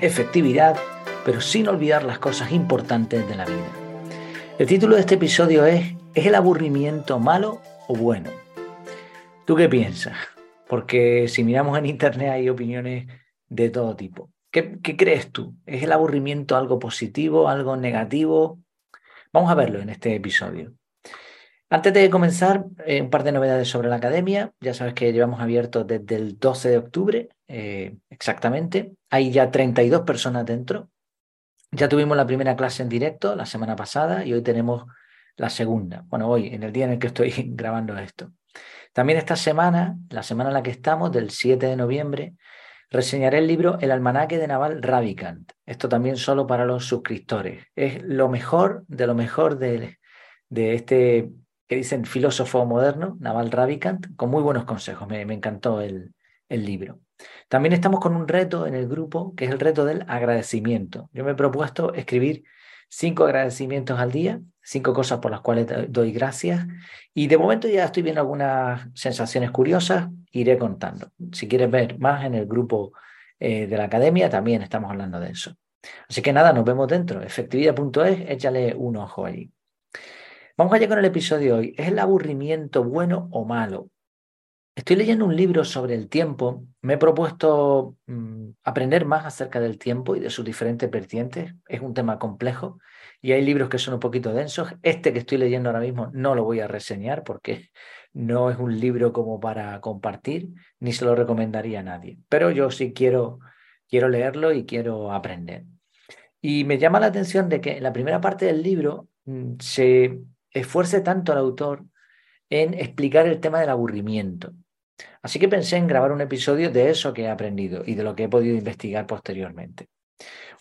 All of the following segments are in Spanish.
efectividad, pero sin olvidar las cosas importantes de la vida. El título de este episodio es ¿Es el aburrimiento malo o bueno? ¿Tú qué piensas? Porque si miramos en Internet hay opiniones de todo tipo. ¿Qué, crees tú? ¿Es el aburrimiento algo positivo, algo negativo? Vamos a verlo en este episodio. Antes de comenzar, eh, un par de novedades sobre la academia. Ya sabes que llevamos abierto desde el 12 de octubre, eh, exactamente. Hay ya 32 personas dentro. Ya tuvimos la primera clase en directo la semana pasada y hoy tenemos la segunda. Bueno, hoy, en el día en el que estoy grabando esto. También esta semana, la semana en la que estamos, del 7 de noviembre, reseñaré el libro El almanaque de Naval Ravikant. Esto también solo para los suscriptores. Es lo mejor de lo mejor de, de este que dicen filósofo moderno, Naval Ravikant, con muy buenos consejos. Me, encantó el, libro. También estamos con un reto en el grupo, que es el reto del agradecimiento. Yo me he propuesto escribir cinco agradecimientos al día, cinco cosas por las cuales doy gracias. Y de momento ya estoy viendo algunas sensaciones curiosas, iré contando. Si quieres ver más en el grupo eh, de la academia, también estamos hablando de eso. Así que nada, nos vemos dentro. Efectividad.es, échale un ojo allí. Vamos allá con el episodio de hoy. ¿Es el aburrimiento bueno o malo? Estoy leyendo un libro sobre el tiempo. Me he propuesto mm, aprender más acerca del tiempo y de sus diferentes vertientes. Es un tema complejo y hay libros que son un poquito densos. Este que estoy leyendo ahora mismo no lo voy a reseñar porque no es un libro como para compartir, ni se lo recomendaría a nadie. Pero yo sí quiero, quiero leerlo y quiero aprender. Y me llama la atención de que en la primera parte del libro mm, se esfuerce tanto el autor en explicar el tema del aburrimiento. Así que pensé en grabar un episodio de eso que he aprendido y de lo que he podido investigar posteriormente.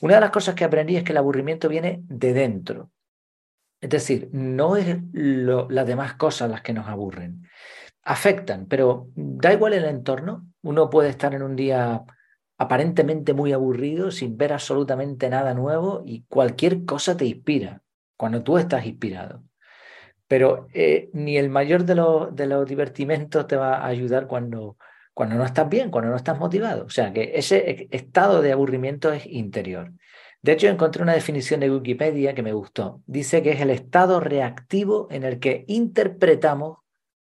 Una de las cosas que aprendí es que el aburrimiento viene de dentro. Es decir, no es las demás cosas las que nos aburren. Afectan, pero da igual el entorno. Uno puede estar en un día aparentemente muy aburrido, sin ver absolutamente nada nuevo y cualquier cosa te inspira cuando tú estás inspirado. Pero eh, ni el mayor de los, de los divertimentos te va a ayudar cuando, cuando no estás bien, cuando no estás motivado. O sea que ese estado de aburrimiento es interior. De hecho, encontré una definición de Wikipedia que me gustó. Dice que es el estado reactivo en el que interpretamos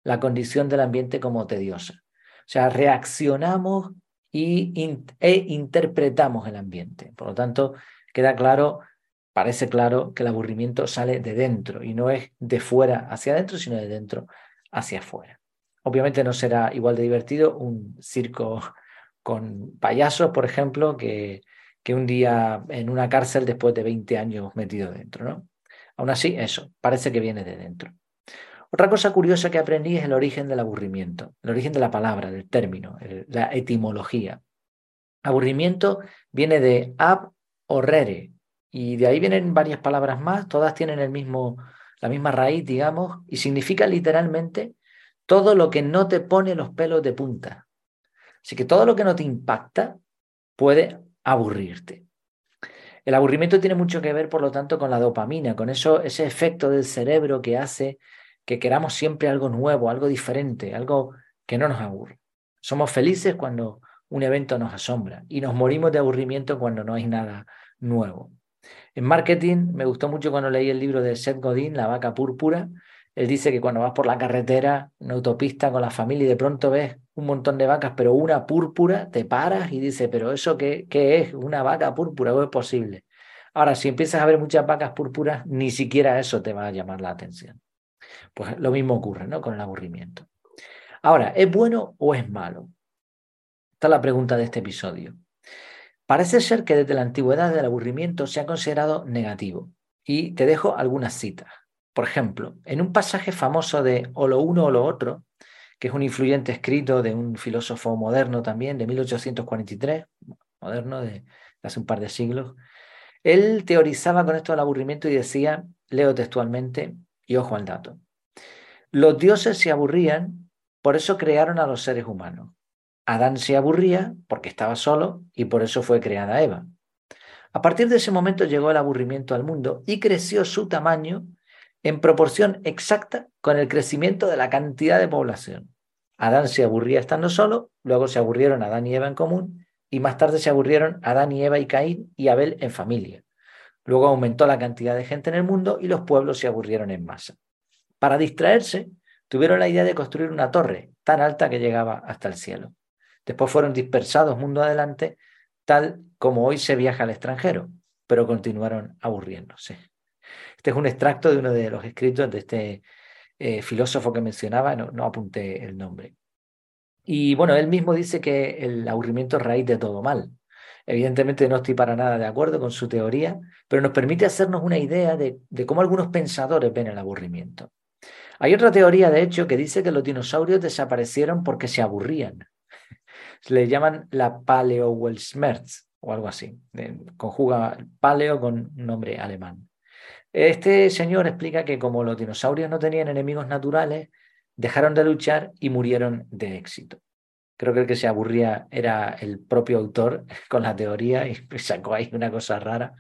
la condición del ambiente como tediosa. O sea, reaccionamos y, e interpretamos el ambiente. Por lo tanto, queda claro parece claro que el aburrimiento sale de dentro y no es de fuera hacia adentro, sino de dentro hacia afuera. Obviamente no será igual de divertido un circo con payasos, por ejemplo, que, que un día en una cárcel después de 20 años metido dentro, ¿no? Aún así, eso, parece que viene de dentro. Otra cosa curiosa que aprendí es el origen del aburrimiento, el origen de la palabra, del término, la etimología. Aburrimiento viene de ab horrere, y de ahí vienen varias palabras más, todas tienen el mismo, la misma raíz, digamos, y significa literalmente todo lo que no te pone los pelos de punta. Así que todo lo que no te impacta puede aburrirte. El aburrimiento tiene mucho que ver, por lo tanto, con la dopamina, con eso, ese efecto del cerebro que hace que queramos siempre algo nuevo, algo diferente, algo que no nos aburre. Somos felices cuando un evento nos asombra y nos morimos de aburrimiento cuando no hay nada nuevo. En marketing me gustó mucho cuando leí el libro de Seth Godin, La vaca púrpura. Él dice que cuando vas por la carretera, una autopista con la familia y de pronto ves un montón de vacas, pero una púrpura, te paras y dices, pero ¿eso qué, qué es? ¿Una vaca púrpura? ¿O es posible? Ahora, si empiezas a ver muchas vacas púrpuras, ni siquiera eso te va a llamar la atención. Pues lo mismo ocurre ¿no? con el aburrimiento. Ahora, ¿es bueno o es malo? Esta es la pregunta de este episodio. Parece ser que desde la antigüedad el aburrimiento se ha considerado negativo. Y te dejo algunas citas. Por ejemplo, en un pasaje famoso de O lo uno o lo otro, que es un influyente escrito de un filósofo moderno también, de 1843, moderno de hace un par de siglos, él teorizaba con esto del aburrimiento y decía, leo textualmente, y ojo al dato, los dioses se aburrían, por eso crearon a los seres humanos. Adán se aburría porque estaba solo y por eso fue creada Eva. A partir de ese momento llegó el aburrimiento al mundo y creció su tamaño en proporción exacta con el crecimiento de la cantidad de población. Adán se aburría estando solo, luego se aburrieron Adán y Eva en común y más tarde se aburrieron Adán y Eva y Caín y Abel en familia. Luego aumentó la cantidad de gente en el mundo y los pueblos se aburrieron en masa. Para distraerse, tuvieron la idea de construir una torre tan alta que llegaba hasta el cielo. Después fueron dispersados mundo adelante, tal como hoy se viaja al extranjero, pero continuaron aburriéndose. Este es un extracto de uno de los escritos de este eh, filósofo que mencionaba, no, no apunté el nombre. Y bueno, él mismo dice que el aburrimiento es raíz de todo mal. Evidentemente no estoy para nada de acuerdo con su teoría, pero nos permite hacernos una idea de, cómo algunos pensadores ven el aburrimiento. Hay otra teoría, de hecho, que dice que los dinosaurios desaparecieron porque se aburrían. Le llaman la Paleo-Welsmerz o algo así. Conjuga paleo con nombre alemán. Este señor explica que como los dinosaurios no tenían enemigos naturales, dejaron de luchar y murieron de éxito. Creo que el que se aburría era el propio autor con la teoría y sacó ahí una cosa rara.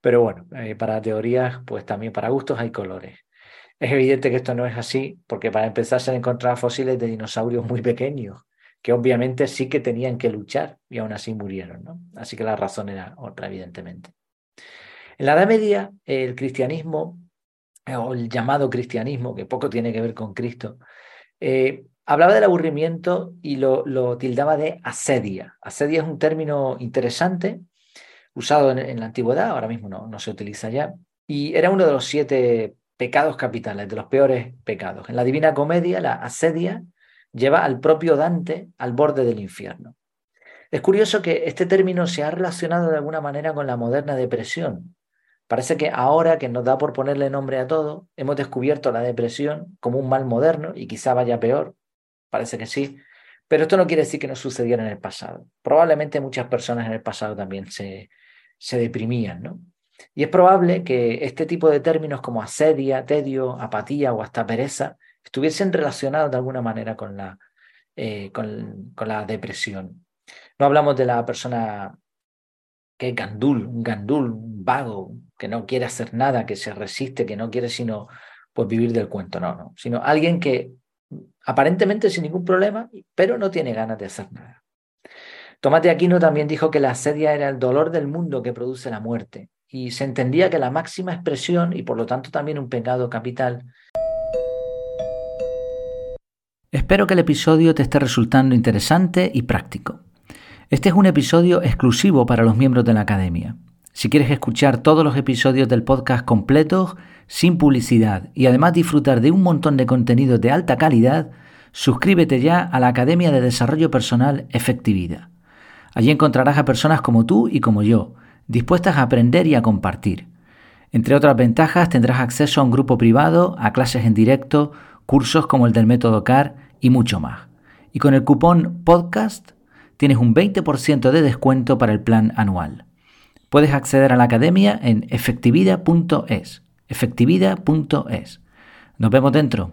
Pero bueno, eh, para teorías, pues también para gustos hay colores. Es evidente que esto no es así, porque para empezar se han encontrado fósiles de dinosaurios muy pequeños, que obviamente sí que tenían que luchar y aún así murieron. ¿no? Así que la razón era otra, evidentemente. En la Edad Media, el cristianismo, eh, o el llamado cristianismo, que poco tiene que ver con Cristo, eh, hablaba del aburrimiento y lo, tildaba de asedia. Asedia es un término interesante, usado en, la antigüedad, ahora mismo no se utiliza ya, y era uno de los siete pecados capitales, de los peores pecados. En la Divina Comedia, la asedia lleva al propio Dante al borde del infierno. Es curioso que este término se ha relacionado de alguna manera con la moderna depresión, Parece que ahora que nos da por ponerle nombre a todo, hemos descubierto la depresión como un mal moderno y quizá vaya peor. Parece que sí. Pero esto no quiere decir que no sucediera en el pasado. Probablemente muchas personas en el pasado también se, se deprimían, ¿no? Y es probable que este tipo de términos como asedia, tedio, apatía o hasta pereza estuviesen relacionados de alguna manera con la, eh, con, la depresión. No hablamos de la persona que es gandul, un gandul, un vago, que no quiere hacer nada, que se resiste, que no quiere sino pues, vivir del cuento, no, no, sino alguien que aparentemente sin ningún problema, pero no tiene ganas de hacer nada. Tomás de Aquino también dijo que la asedia era el dolor del mundo que produce la muerte, y se entendía que la máxima expresión, y por lo tanto también un pecado capital, Espero que el episodio te esté resultando interesante y práctico. Este es un episodio exclusivo para los miembros de la Academia. Si quieres escuchar todos los episodios del podcast completos, sin publicidad y además disfrutar de un montón de contenidos de alta calidad, suscríbete ya a la Academia de Desarrollo Personal Efectividad. Allí encontrarás a personas como tú y como yo, dispuestas a aprender y a compartir. Entre otras ventajas tendrás acceso a un grupo privado, a clases en directo, cursos como el del método CAR y mucho más. Y con el cupón podcast tienes un 20% de descuento para el plan anual. Puedes acceder a la academia en efectividad.es. Efectividad.es. Nos vemos dentro.